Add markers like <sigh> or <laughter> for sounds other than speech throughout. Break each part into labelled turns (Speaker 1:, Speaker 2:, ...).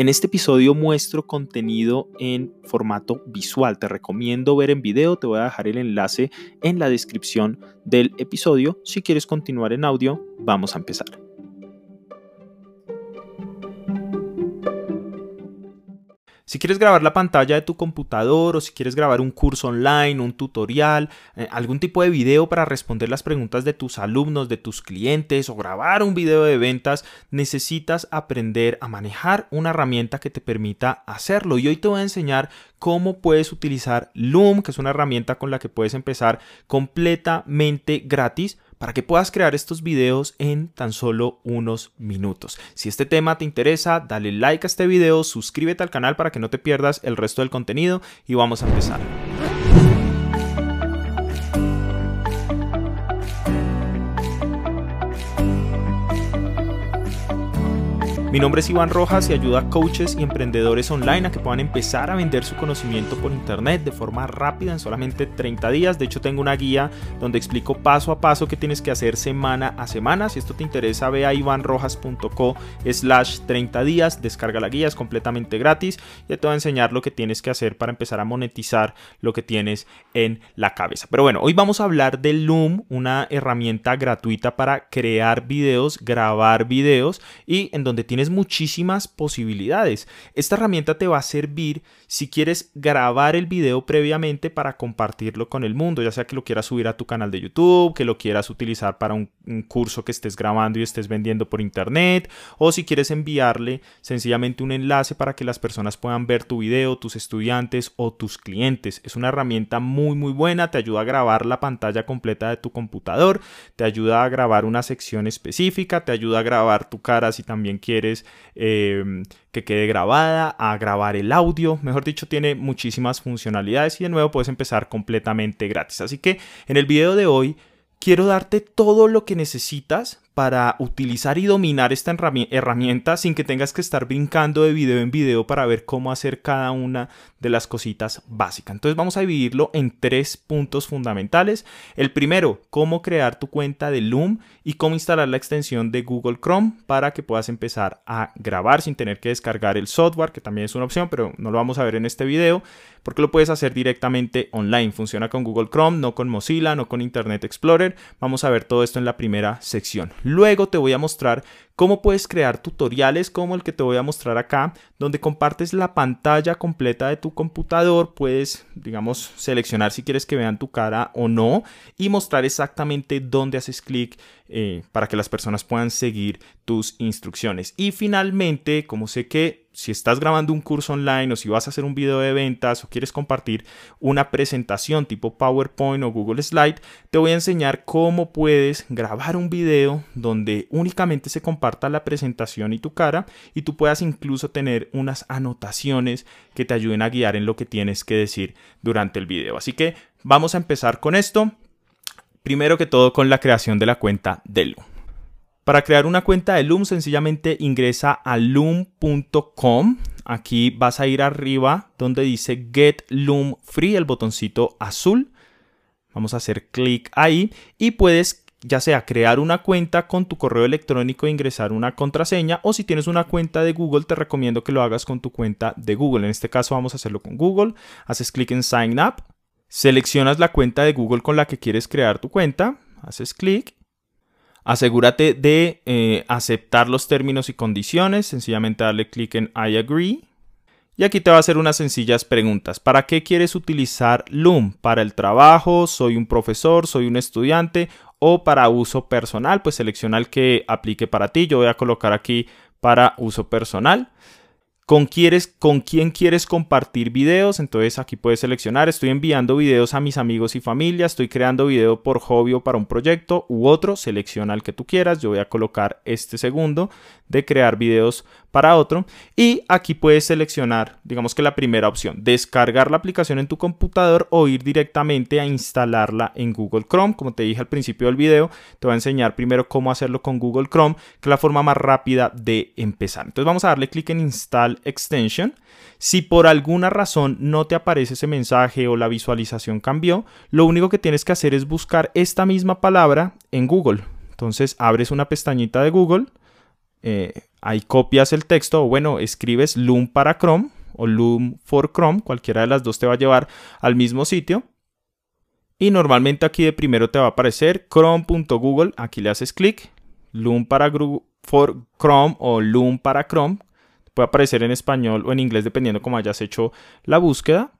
Speaker 1: En este episodio muestro contenido en formato visual. Te recomiendo ver en video. Te voy a dejar el enlace en la descripción del episodio. Si quieres continuar en audio, vamos a empezar. Si quieres grabar la pantalla de tu computador o si quieres grabar un curso online, un tutorial, eh, algún tipo de video para responder las preguntas de tus alumnos, de tus clientes o grabar un video de ventas, necesitas aprender a manejar una herramienta que te permita hacerlo. Y hoy te voy a enseñar cómo puedes utilizar Loom, que es una herramienta con la que puedes empezar completamente gratis para que puedas crear estos videos en tan solo unos minutos. Si este tema te interesa, dale like a este video, suscríbete al canal para que no te pierdas el resto del contenido y vamos a empezar. Mi nombre es Iván Rojas y ayuda a coaches y emprendedores online a que puedan empezar a vender su conocimiento por internet de forma rápida en solamente 30 días. De hecho, tengo una guía donde explico paso a paso qué tienes que hacer semana a semana. Si esto te interesa, ve a ivanrojas.co slash 30 días, descarga la guía, es completamente gratis. Ya te voy a enseñar lo que tienes que hacer para empezar a monetizar lo que tienes en la cabeza. Pero bueno, hoy vamos a hablar de Loom, una herramienta gratuita para crear videos, grabar videos y en donde tienes muchísimas posibilidades. Esta herramienta te va a servir si quieres grabar el video previamente para compartirlo con el mundo, ya sea que lo quieras subir a tu canal de YouTube, que lo quieras utilizar para un, un curso que estés grabando y estés vendiendo por internet, o si quieres enviarle sencillamente un enlace para que las personas puedan ver tu video, tus estudiantes o tus clientes. Es una herramienta muy muy buena, te ayuda a grabar la pantalla completa de tu computador, te ayuda a grabar una sección específica, te ayuda a grabar tu cara si también quieres Em, que quede grabada, a grabar el audio, mejor dicho, tiene muchísimas funcionalidades y de nuevo puedes empezar completamente gratis. Así que en el video de hoy quiero darte todo lo que necesitas para utilizar y dominar esta herramienta sin que tengas que estar brincando de video en video para ver cómo hacer cada una de las cositas básicas. Entonces vamos a dividirlo en tres puntos fundamentales. El primero, cómo crear tu cuenta de Loom y cómo instalar la extensión de Google Chrome para que puedas empezar a grabar sin tener que descargar el software, que también es una opción, pero no lo vamos a ver en este video porque lo puedes hacer directamente online. Funciona con Google Chrome, no con Mozilla, no con Internet Explorer. Vamos a ver todo esto en la primera sección. Luego te voy a mostrar cómo puedes crear tutoriales como el que te voy a mostrar acá, donde compartes la pantalla completa de tu computador, puedes, digamos, seleccionar si quieres que vean tu cara o no y mostrar exactamente dónde haces clic eh, para que las personas puedan seguir tus instrucciones. Y finalmente, como sé que si estás grabando un curso online o si vas a hacer un video de ventas o quieres compartir una presentación tipo PowerPoint o Google Slide, te voy a enseñar cómo puedes grabar un video donde únicamente se comparta la presentación y tu cara y tú puedas incluso tener unas anotaciones que te ayuden a guiar en lo que tienes que decir durante el video. Así que vamos a empezar con esto. Primero que todo con la creación de la cuenta de Loom. Para crear una cuenta de Loom, sencillamente ingresa a loom.com. Aquí vas a ir arriba donde dice Get Loom Free, el botoncito azul. Vamos a hacer clic ahí y puedes ya sea crear una cuenta con tu correo electrónico e ingresar una contraseña o si tienes una cuenta de Google te recomiendo que lo hagas con tu cuenta de Google. En este caso vamos a hacerlo con Google. Haces clic en Sign Up, seleccionas la cuenta de Google con la que quieres crear tu cuenta, haces clic Asegúrate de eh, aceptar los términos y condiciones, sencillamente darle clic en I agree. Y aquí te va a hacer unas sencillas preguntas. ¿Para qué quieres utilizar Loom? ¿Para el trabajo? ¿Soy un profesor? ¿Soy un estudiante? ¿O para uso personal? Pues selecciona el que aplique para ti. Yo voy a colocar aquí para uso personal con, con quién quieres compartir videos. Entonces aquí puedes seleccionar, estoy enviando videos a mis amigos y familia, estoy creando video por hobby o para un proyecto u otro, selecciona el que tú quieras. Yo voy a colocar este segundo de crear videos para otro y aquí puedes seleccionar, digamos que la primera opción, descargar la aplicación en tu computador o ir directamente a instalarla en Google Chrome. Como te dije al principio del video, te voy a enseñar primero cómo hacerlo con Google Chrome, que es la forma más rápida de empezar. Entonces vamos a darle clic en Install Extension. Si por alguna razón no te aparece ese mensaje o la visualización cambió, lo único que tienes que hacer es buscar esta misma palabra en Google. Entonces abres una pestañita de Google, eh, ahí copias el texto o bueno, escribes Loom para Chrome o Loom for Chrome, cualquiera de las dos te va a llevar al mismo sitio. Y normalmente aquí de primero te va a aparecer chrome.google, aquí le haces clic, Loom para for Chrome o Loom para Chrome, puede aparecer en español o en inglés dependiendo cómo hayas hecho la búsqueda.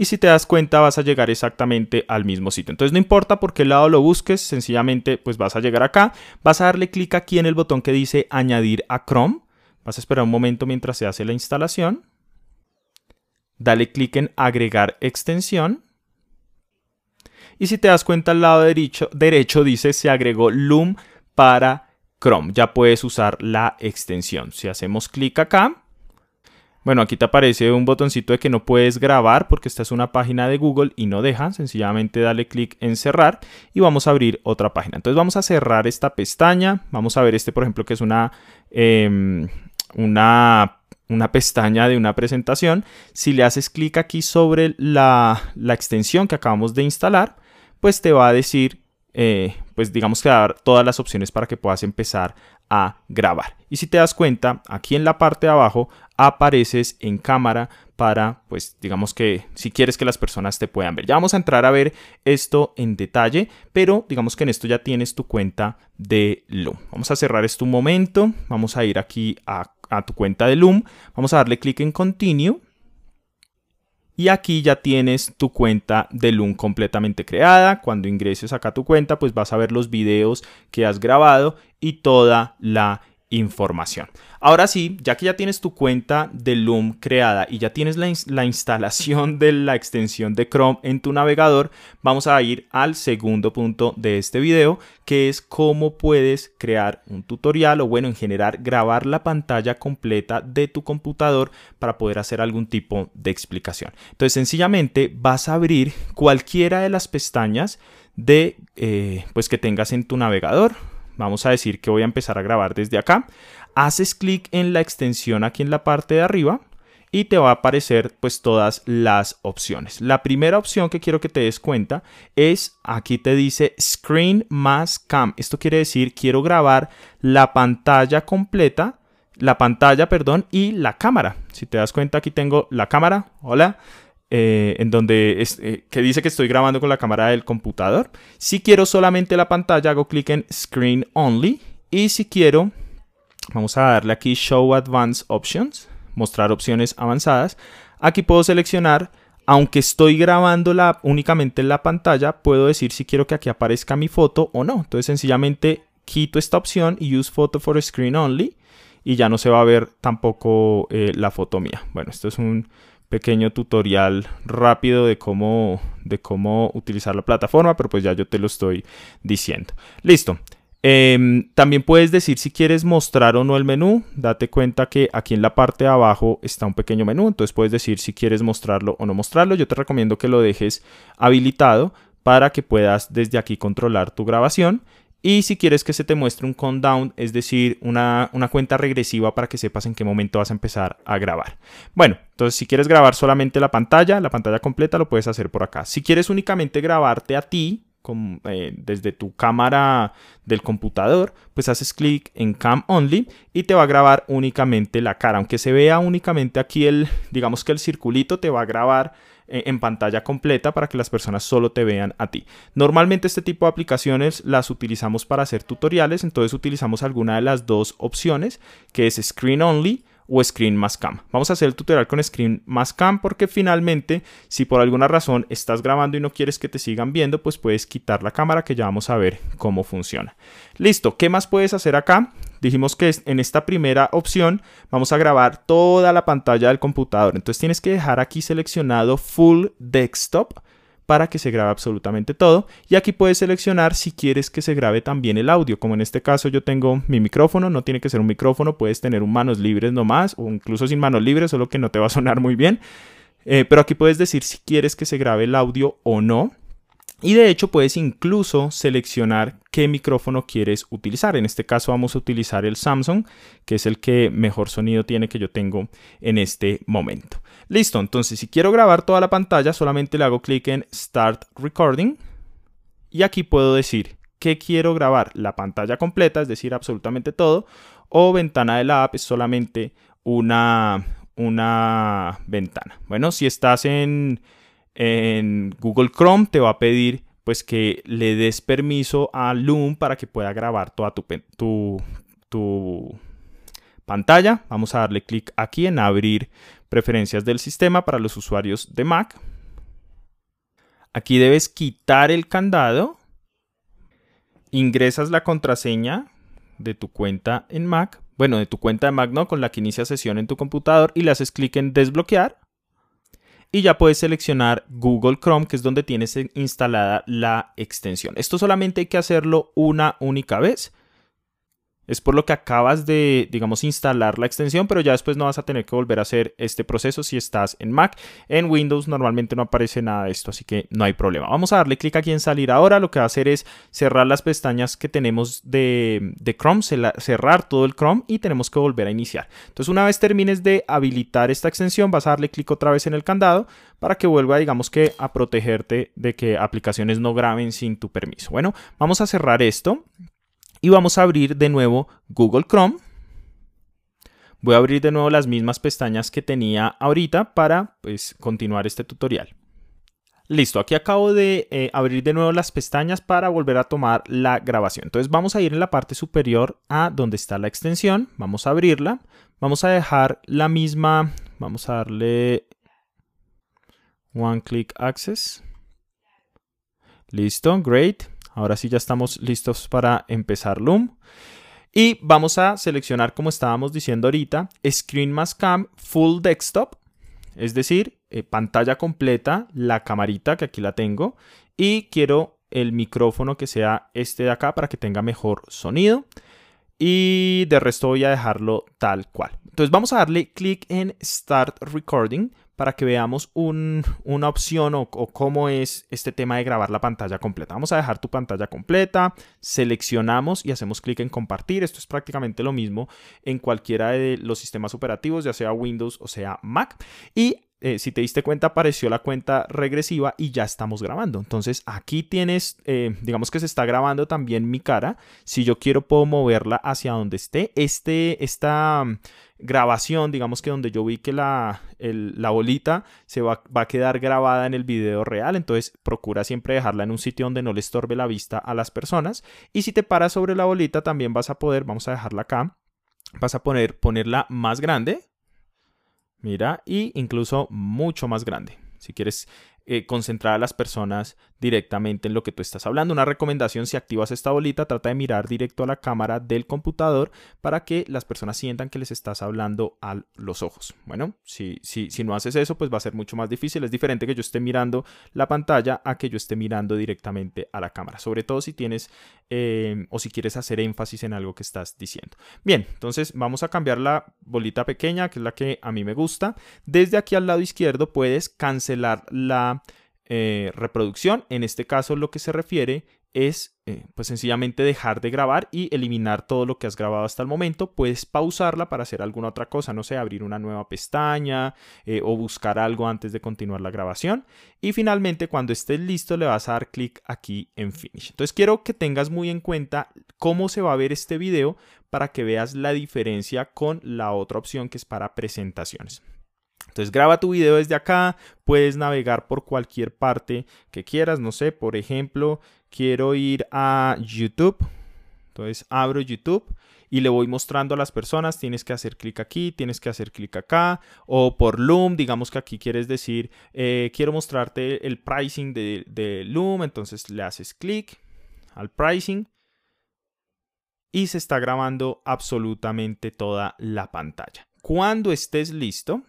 Speaker 1: Y si te das cuenta vas a llegar exactamente al mismo sitio. Entonces no importa por qué lado lo busques, sencillamente pues vas a llegar acá, vas a darle clic aquí en el botón que dice añadir a Chrome, vas a esperar un momento mientras se hace la instalación, dale clic en agregar extensión y si te das cuenta al lado derecho, derecho dice se agregó Loom para Chrome. Ya puedes usar la extensión. Si hacemos clic acá, bueno, aquí te aparece un botoncito de que no puedes grabar porque esta es una página de Google y no deja. Sencillamente dale clic en cerrar y vamos a abrir otra página. Entonces vamos a cerrar esta pestaña. Vamos a ver este, por ejemplo, que es una, em, una una pestaña de una presentación. Si le haces clic aquí sobre la, la, extensión que acabamos de instalar, pues te va a decir, eh, pues digamos que dar todas las opciones para que puedas empezar a grabar. Y si te das cuenta, aquí en la parte de abajo apareces en cámara para, pues digamos que si quieres que las personas te puedan ver. Ya vamos a entrar a ver esto en detalle, pero digamos que en esto ya tienes tu cuenta de Loom. Vamos a cerrar esto un momento, vamos a ir aquí a, a tu cuenta de Loom, vamos a darle clic en Continue y aquí ya tienes tu cuenta de Loom completamente creada. Cuando ingreses acá a tu cuenta, pues vas a ver los videos que has grabado y toda la información. Ahora sí, ya que ya tienes tu cuenta de Loom creada y ya tienes la, instalación de la extensión de Chrome en tu navegador, vamos a ir al segundo punto de este video, que es cómo puedes crear un tutorial o bueno, en general grabar la pantalla completa de tu computador para poder hacer algún tipo de explicación. Entonces, sencillamente vas a abrir cualquiera de las pestañas de eh, pues que tengas en tu navegador Vamos a decir que voy a empezar a grabar desde acá. Haces clic en la extensión aquí en la parte de arriba y te va a aparecer pues todas las opciones. La primera opción que quiero que te des cuenta es aquí te dice Screen más Cam. Esto quiere decir quiero grabar la pantalla completa, la pantalla, perdón, y la cámara. Si te das cuenta aquí tengo la cámara. Hola. Eh, en donde eh, que dice que estoy grabando con la cámara del computador. Si quiero solamente la pantalla, hago clic en Screen Only. Y si quiero, vamos a darle aquí Show Advanced Options, mostrar opciones avanzadas. Aquí puedo seleccionar, aunque estoy grabando la, únicamente en la pantalla, puedo decir si quiero que aquí aparezca mi foto o no. Entonces sencillamente quito esta opción y Use Photo for Screen Only y ya no se va a ver tampoco eh, la foto mía. Bueno, esto es un pequeño tutorial rápido de cómo, de cómo utilizar la plataforma, pero pues ya yo te lo estoy diciendo. Listo. Em, también puedes decir si quieres mostrar o no el menú. Date cuenta que aquí en la parte de abajo está un pequeño menú. Entonces puedes decir si quieres mostrarlo o no mostrarlo. Yo te recomiendo que lo dejes habilitado para que puedas desde aquí controlar tu grabación. Y si quieres que se te muestre un countdown, es decir, una, cuenta regresiva para que sepas en qué momento vas a empezar a grabar. Bueno, entonces si quieres grabar solamente la pantalla, la pantalla completa, lo puedes hacer por acá. Si quieres únicamente grabarte a ti, eh, desde tu cámara del computador, pues haces clic en Cam Only y te va a grabar únicamente la cara. Aunque se vea únicamente aquí el, digamos que el circulito te va a grabar en pantalla completa para que las personas solo te vean a ti. Normalmente este tipo de aplicaciones las utilizamos para hacer tutoriales, entonces utilizamos alguna de las dos opciones, que es Screen Only o Screen más Cam. Vamos a hacer el tutorial con Screen más Cam porque finalmente si por alguna razón estás grabando y no quieres que te sigan viendo, pues puedes quitar la cámara que ya vamos a ver cómo funciona. Listo, ¿qué más puedes hacer acá? Dijimos que en esta primera opción vamos a grabar toda la pantalla del computador. Entonces tienes que dejar aquí seleccionado Full Desktop para que se grabe absolutamente todo. Y aquí puedes seleccionar si quieres que se grabe también el audio. Como en este caso yo tengo mi micrófono, no tiene que ser un micrófono, puedes tener un manos libres nomás o incluso sin manos libres, solo que no te va a sonar muy bien. Eh, pero aquí puedes decir si quieres que se grabe el audio o no. Y de hecho puedes incluso seleccionar qué micrófono quieres utilizar. En este caso vamos a utilizar el Samsung, que es el que mejor sonido tiene que yo tengo en este momento. Listo, entonces si quiero grabar toda la pantalla, solamente le hago clic en Start Recording. Y aquí puedo decir qué quiero grabar, la pantalla completa, es decir, absolutamente todo, o ventana de la app es solamente una, una ventana. Bueno, si estás en, en Google Chrome, te va a pedir pues que le des permiso a Loom para que pueda grabar toda tu, tu, tu pantalla. Vamos a darle clic aquí en abrir preferencias del sistema para los usuarios de Mac. Aquí debes quitar el candado. Ingresas la contraseña de tu cuenta en Mac. Bueno, de tu cuenta de Mac, ¿no? Con la que inicia sesión en tu computador y le haces clic en desbloquear. Y ya puedes seleccionar Google Chrome, que es donde tienes instalada la extensión. Esto solamente hay que hacerlo una única vez. Es por lo que acabas de, digamos, instalar la extensión, pero ya después no vas a tener que volver a hacer este proceso si estás en Mac. En Windows normalmente no aparece nada de esto, así que no hay problema. Vamos a darle clic aquí en salir ahora. Lo que va a hacer es cerrar las pestañas que tenemos de, de Chrome, cerrar todo el Chrome y tenemos que volver a iniciar. Entonces, una vez termines de habilitar esta extensión, vas a darle clic otra vez en el candado para que vuelva, digamos que, a protegerte de que aplicaciones no graben sin tu permiso. Bueno, vamos a cerrar esto y vamos a abrir de nuevo Google Chrome. Voy a abrir de nuevo las mismas pestañas que tenía ahorita para pues, continuar este tutorial. Listo, aquí acabo de eh, abrir de nuevo las pestañas para volver a tomar la grabación. Entonces vamos a ir en la parte superior a donde está la extensión. Vamos a abrirla. Vamos a dejar la misma. Vamos a darle One Click Access. Listo, great. Ahora sí ya estamos listos para empezar Loom. Y vamos a seleccionar, como estábamos diciendo ahorita, Screen más Cam Full Desktop. Es decir, eh, pantalla completa, la camarita que aquí la tengo. Y quiero el micrófono que sea este de acá para que tenga mejor sonido. Y de resto voy a dejarlo tal cual. Entonces vamos a darle clic en Start Recording para que veamos una opción o, cómo es este tema de grabar la pantalla completa. Vamos a dejar tu pantalla completa, seleccionamos y hacemos clic en compartir. Esto es prácticamente lo mismo en cualquiera de los sistemas operativos, ya sea Windows o sea Mac. Y eh, si te diste cuenta, apareció la cuenta regresiva y ya estamos grabando. Entonces aquí tienes, eh, digamos que se está grabando también mi cara. Si yo quiero, puedo moverla hacia donde esté. Este, esta mm, grabación, digamos que donde yo vi que la, la bolita se va, va, a quedar grabada en el video real. Entonces procura siempre dejarla en un sitio donde no le estorbe la vista a las personas. Y si te paras sobre la bolita, también vas a poder, vamos a dejarla acá. Vas a poner, ponerla más grande, Mira, y incluso mucho más grande. Si quieres eh, concentrar a las personas directamente en lo que tú estás hablando. Una recomendación, si activas esta bolita, trata de mirar directo a la cámara del computador para que las personas sientan que les estás hablando a los ojos. Bueno, si, si, si no haces eso, pues va a ser mucho más difícil. Es diferente que yo esté mirando la pantalla a que yo esté mirando directamente a la cámara. Sobre todo si tienes eh, o si quieres hacer énfasis en algo que estás diciendo. Bien, entonces vamos a cambiar la bolita pequeña, que es la que a mí me gusta. Desde aquí al lado izquierdo puedes cancelar la eh, reproducción. En este caso lo que se refiere es eh, pues sencillamente dejar de grabar y eliminar todo lo que has grabado hasta el momento. Puedes pausarla para hacer alguna otra cosa, no sé, abrir una nueva pestaña eh, o buscar algo antes de continuar la grabación. Y finalmente cuando estés listo le vas a dar clic aquí en Finish. Entonces quiero que tengas muy en cuenta cómo se va a ver este video para que veas la diferencia con la otra opción que es para presentaciones. Entonces graba tu video desde acá, puedes navegar por cualquier parte que quieras, no sé, por ejemplo, quiero ir a YouTube, entonces abro YouTube y le voy mostrando a las personas, tienes que hacer clic aquí, tienes que hacer clic acá, o por Loom, digamos que aquí quieres decir, eh, quiero mostrarte el pricing de, de Loom, entonces le haces clic al pricing y se está grabando absolutamente toda la pantalla. Cuando estés listo,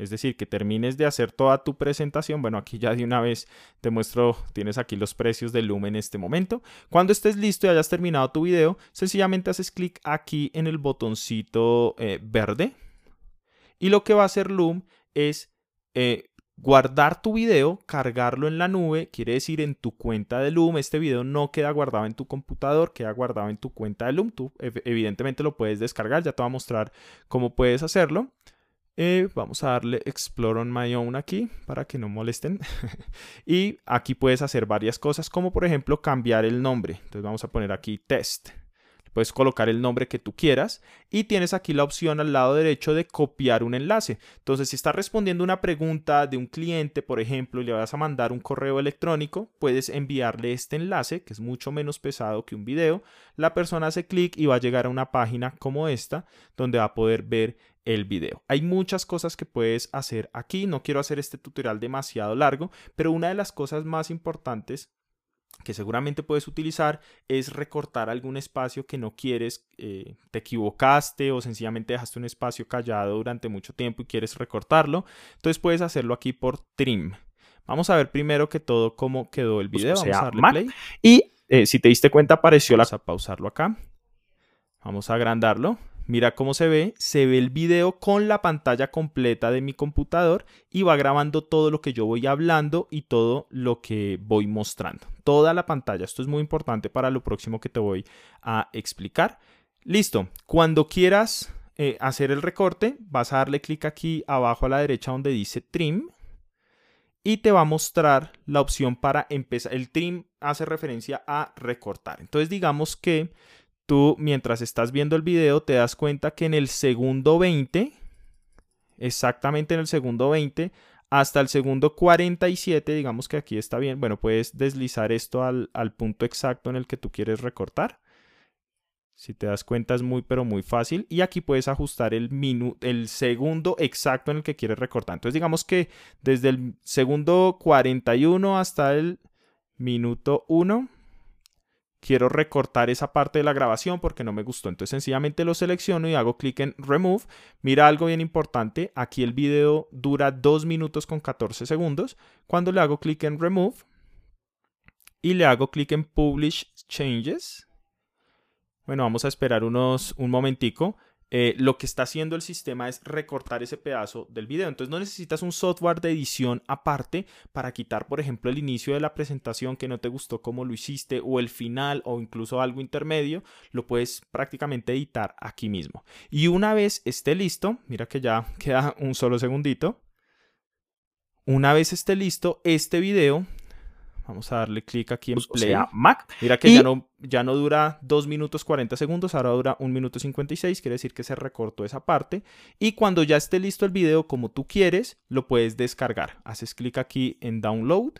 Speaker 1: es decir, que termines de hacer toda tu presentación. Bueno, aquí ya de una vez te muestro, tienes aquí los precios de Loom en este momento. Cuando estés listo y hayas terminado tu video, sencillamente haces clic aquí en el botoncito eh, verde. Y lo que va a hacer Loom es eh, guardar tu video, cargarlo en la nube, quiere decir en tu cuenta de Loom. Este video no queda guardado en tu computador, queda guardado en tu cuenta de Loom. Tú evidentemente lo puedes descargar, ya te voy a mostrar cómo puedes hacerlo. Eh, vamos a darle Explore on My Own aquí para que no molesten. <laughs> y aquí puedes hacer varias cosas, como por ejemplo cambiar el nombre. Entonces vamos a poner aquí Test. Puedes colocar el nombre que tú quieras y tienes aquí la opción al lado derecho de copiar un enlace. Entonces, si estás respondiendo una pregunta de un cliente, por ejemplo, y le vas a mandar un correo electrónico, puedes enviarle este enlace, que es mucho menos pesado que un video. La persona hace clic y va a llegar a una página como esta, donde va a poder ver el video. Hay muchas cosas que puedes hacer aquí. No quiero hacer este tutorial demasiado largo, pero una de las cosas más importantes que seguramente puedes utilizar es recortar algún espacio que no quieres, eh, te equivocaste o sencillamente dejaste un espacio callado durante mucho tiempo y quieres recortarlo. Entonces puedes hacerlo aquí por trim. Vamos a ver primero que todo cómo quedó el video. Vamos a darle play. Y eh, si te diste cuenta apareció la... Vamos a pausarlo acá. Vamos a agrandarlo. Mira cómo se ve, se ve el video con la pantalla completa de mi computador y va grabando todo lo que yo voy hablando y todo lo que voy mostrando. Toda la pantalla, esto es muy importante para lo próximo que te voy a explicar. Listo, cuando quieras eh, hacer el recorte, vas a darle clic aquí abajo a la derecha donde dice trim y te va a mostrar la opción para empezar. El trim hace referencia a recortar. Entonces digamos que tú mientras estás viendo el video te das cuenta que en el segundo 20, exactamente en el segundo 20, hasta el segundo 47, digamos que aquí está bien, bueno, puedes deslizar esto al, punto exacto en el que tú quieres recortar. Si te das cuenta es muy pero muy fácil y aquí puedes ajustar el, el segundo exacto en el que quieres recortar. Entonces digamos que desde el segundo 41 hasta el minuto 1 quiero recortar esa parte de la grabación porque no me gustó. Entonces sencillamente lo selecciono y hago clic en Remove. Mira algo bien importante. Aquí el video dura 2 minutos con 14 segundos. Cuando le hago clic en Remove y le hago clic en Publish Changes. Bueno, vamos a esperar unos un momentico. Eh, lo que está haciendo el sistema es recortar ese pedazo del video. Entonces no necesitas un software de edición aparte para quitar, por ejemplo, el inicio de la presentación que no te gustó como lo hiciste o el final o incluso algo intermedio. Lo puedes prácticamente editar aquí mismo. Y una vez esté listo, mira que ya <laughs> queda un solo segundito. Una vez esté listo, este video Vamos a darle clic aquí en Play. Mac. Mira que ya, no, ya no dura 2 minutos 40 segundos, ahora dura 1 minuto 56, quiere decir que se recortó esa parte. Y cuando ya esté listo el video como tú quieres, lo puedes descargar. Haces clic aquí en Download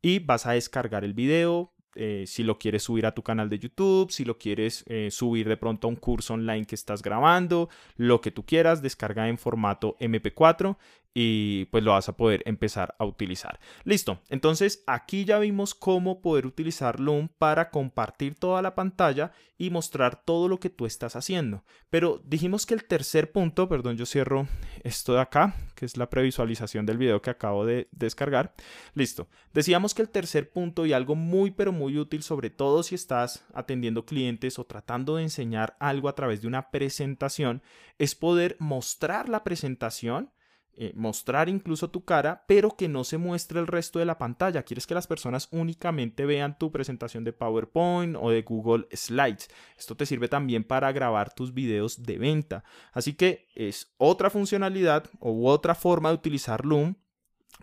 Speaker 1: y vas a descargar el video. Eh, si lo quieres subir a tu canal de YouTube, si lo quieres eh, subir de pronto a un curso online que estás grabando, lo que tú quieras, descarga en formato MP4 y pues lo vas a poder empezar a utilizar. Listo, entonces aquí ya vimos cómo poder utilizar Loom para compartir toda la pantalla y mostrar todo lo que tú estás haciendo. Pero dijimos que el tercer punto, perdón, yo cierro esto de acá, que es la previsualización del video que acabo de descargar. Listo, decíamos que el tercer punto y algo muy pero muy útil, sobre todo si estás atendiendo clientes o tratando de enseñar algo a través de una presentación, es poder mostrar la presentación eh, mostrar incluso tu cara, pero que no se muestre el resto de la pantalla. Quieres que las personas únicamente vean tu presentación de PowerPoint o de Google Slides. Esto te sirve también para grabar tus videos de venta. Así que es otra funcionalidad u otra forma de utilizar Loom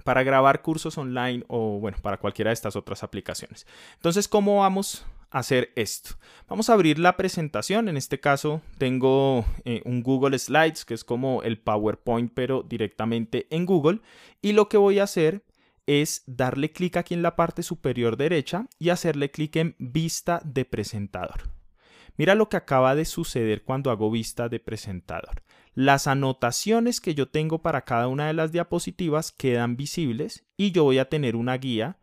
Speaker 1: para grabar cursos online o bueno, para cualquiera de estas otras aplicaciones. Entonces, ¿cómo vamos hacer esto. Vamos a abrir la presentación. En este caso tengo eh, un Google Slides, que es como el PowerPoint, pero directamente en Google. Y lo que voy a hacer es darle clic aquí en la parte superior derecha y hacerle clic en vista de presentador. Mira lo que acaba de suceder cuando hago vista de presentador. Las anotaciones que yo tengo para cada una de las diapositivas quedan visibles y yo voy a tener una guía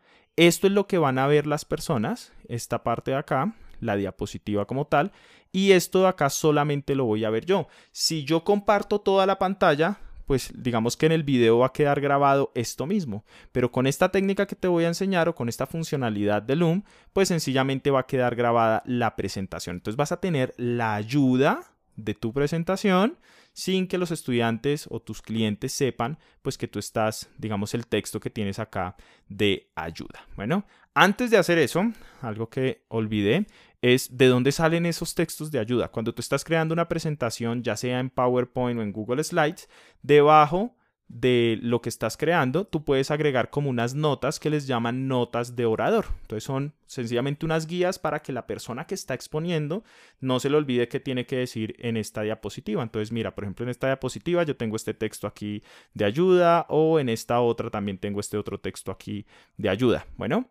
Speaker 1: esto es lo que van a ver las personas, esta parte de acá, la diapositiva como tal, y esto de acá solamente lo voy a ver yo. Si yo comparto toda la pantalla, pues digamos que en el video va a quedar grabado esto mismo, pero con esta técnica que te voy a enseñar o con esta funcionalidad de Loom, pues sencillamente va a quedar grabada la presentación. Entonces vas a tener la ayuda de tu presentación sin que los estudiantes o tus clientes sepan pues que tú estás, digamos, el texto que tienes acá de ayuda. Bueno, antes de hacer eso, algo que olvidé, es de dónde salen esos textos de ayuda. Cuando tú estás creando una presentación, ya sea en PowerPoint o en Google Slides, debajo de lo que estás creando, tú puedes agregar como unas notas que les llaman notas de orador. Entonces son sencillamente unas guías para que la persona que está exponiendo no se le olvide qué tiene que decir en esta diapositiva. Entonces mira, por ejemplo, en esta diapositiva yo tengo este texto aquí de ayuda o en esta otra también tengo este otro texto aquí de ayuda. Bueno,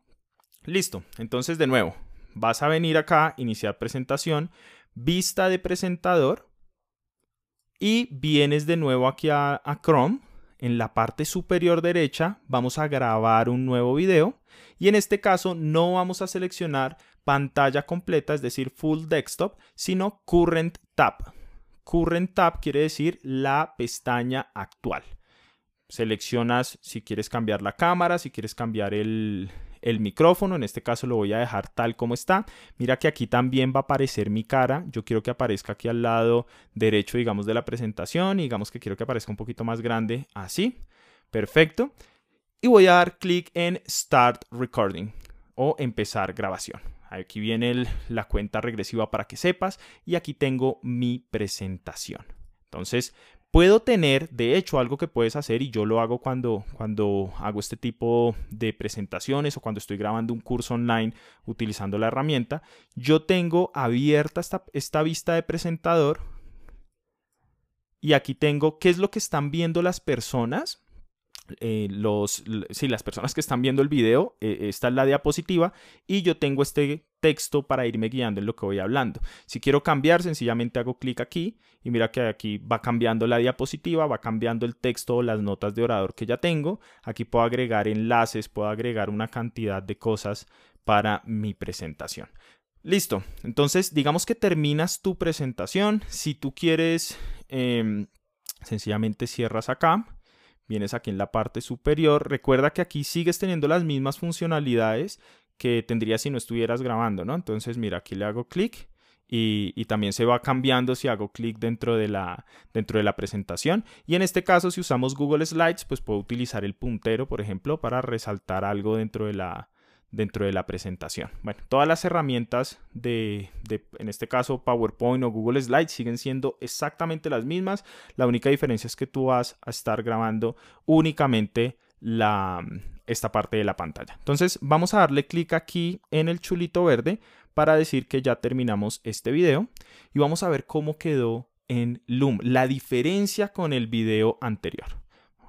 Speaker 1: listo. Entonces de nuevo, vas a venir acá, iniciar presentación, vista de presentador y vienes de nuevo aquí a, a Chrome en la parte superior derecha vamos a grabar un nuevo video y en este caso no vamos a seleccionar pantalla completa, es decir, full desktop, sino current tab. Current tab quiere decir la pestaña actual. Seleccionas si quieres cambiar la cámara, si quieres cambiar el, el micrófono, en este caso lo voy a dejar tal como está. Mira que aquí también va a aparecer mi cara, yo quiero que aparezca aquí al lado derecho, digamos, de la presentación, y digamos que quiero que aparezca un poquito más grande, así, perfecto. Y voy a dar clic en Start Recording o empezar grabación. Aquí viene la cuenta regresiva para que sepas y aquí tengo mi presentación. Entonces Puedo tener, de hecho, algo que puedes hacer y yo lo hago cuando, cuando hago este tipo de presentaciones o cuando estoy grabando un curso online utilizando la herramienta. Yo tengo abierta esta, esta vista de presentador y aquí tengo qué es lo que están viendo las personas eh, los, las personas que están viendo el video, eh, esta es la diapositiva y yo tengo este texto para irme guiando en lo que voy hablando. Si quiero cambiar, sencillamente hago clic aquí y mira que aquí va cambiando la diapositiva, va cambiando el texto o las notas de orador que ya tengo. Aquí puedo agregar enlaces, puedo agregar una cantidad de cosas para mi presentación. Listo, entonces digamos que terminas tu presentación. Si tú quieres, em, sencillamente cierras acá vienes aquí en la parte superior. Recuerda que aquí sigues teniendo las mismas funcionalidades que tendrías si no estuvieras grabando, ¿no? Entonces, mira, aquí le hago clic y, también se va cambiando si hago clic dentro de, la, dentro de la presentación. Y en este caso, si usamos Google Slides, pues puedo utilizar el puntero, por ejemplo, para resaltar algo dentro de la, dentro de la presentación. Bueno, todas las herramientas de, en este caso, PowerPoint o Google Slides siguen siendo exactamente las mismas. La única diferencia es que tú vas a estar grabando únicamente la, esta parte de la pantalla. Entonces, vamos a darle clic aquí en el chulito verde para decir que ya terminamos este video y vamos a ver cómo quedó en Loom, la diferencia con el video anterior.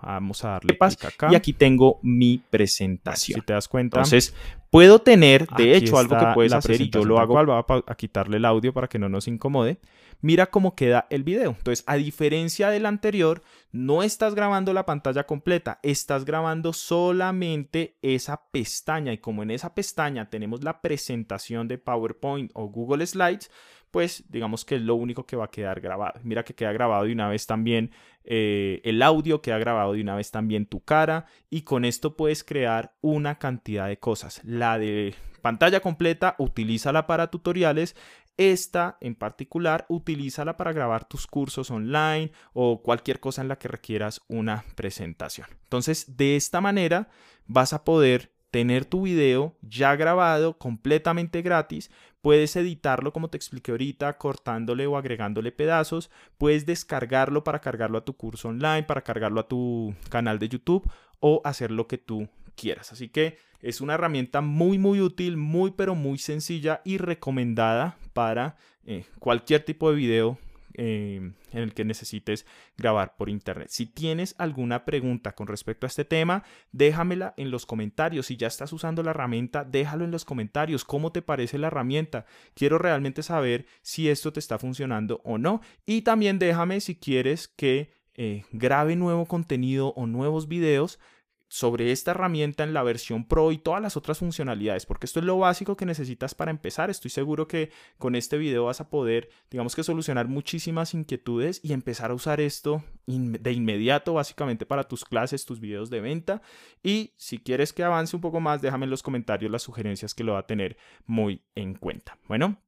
Speaker 1: Vamos a darle clic acá. Y aquí tengo mi presentación. si te das cuenta. Entonces, puedo tener, de hecho, algo que puedes hacer y yo lo hago. Voy a quitarle el audio para que no nos incomode. Mira cómo queda el video. Entonces, a diferencia del anterior, no estás grabando la pantalla completa, estás grabando solamente esa pestaña. Y como en esa pestaña tenemos la presentación de PowerPoint o Google Slides, pues digamos que es lo único que va a quedar grabado. Mira que queda grabado de una vez también eh, el audio, queda grabado de una vez también tu cara y con esto puedes crear una cantidad de cosas. La de pantalla completa, utilízala para tutoriales. Esta en particular, utilízala para grabar tus cursos online o cualquier cosa en la que requieras una presentación. Entonces, de esta manera vas a poder tener tu video ya grabado completamente gratis. Puedes editarlo como te expliqué ahorita, cortándole o agregándole pedazos. Puedes descargarlo para cargarlo a tu curso online, para cargarlo a tu canal de YouTube o hacer lo que tú quieras. Así que es una herramienta muy muy útil, muy pero muy sencilla y recomendada para eh, cualquier tipo de video Em, en el que necesites grabar por internet. Si tienes alguna pregunta con respecto a este tema, déjamela en los comentarios. Si ya estás usando la herramienta, déjalo en los comentarios. ¿Cómo te parece la herramienta? Quiero realmente saber si esto te está funcionando o no. Y también déjame si quieres que eh, grabe nuevo contenido o nuevos videos sobre esta herramienta en la versión Pro y todas las otras funcionalidades, porque esto es lo básico que necesitas para empezar. Estoy seguro que con este video vas a poder, digamos que solucionar muchísimas inquietudes y empezar a usar esto de inmediato, básicamente para tus clases, tus videos de venta. Y si quieres que avance un poco más, déjame en los comentarios las sugerencias que lo va a tener muy en cuenta. Bueno,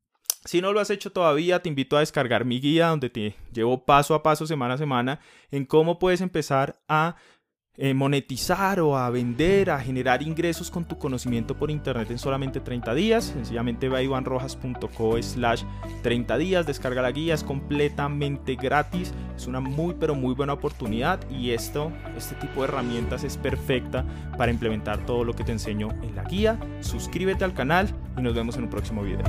Speaker 1: si no lo has hecho todavía, te invito a descargar mi guía donde te llevo paso a paso, semana a semana, en cómo puedes empezar a eh, monetizar o a vender, a generar ingresos con tu conocimiento por internet en solamente 30 días. Sencillamente ve a ivanrojas.co slash 30 días, descarga la guía, es completamente gratis, es una muy pero muy buena oportunidad y esto, este tipo de herramientas es perfecta para implementar todo lo que te enseño en la guía. Suscríbete al canal y nos vemos en un próximo video.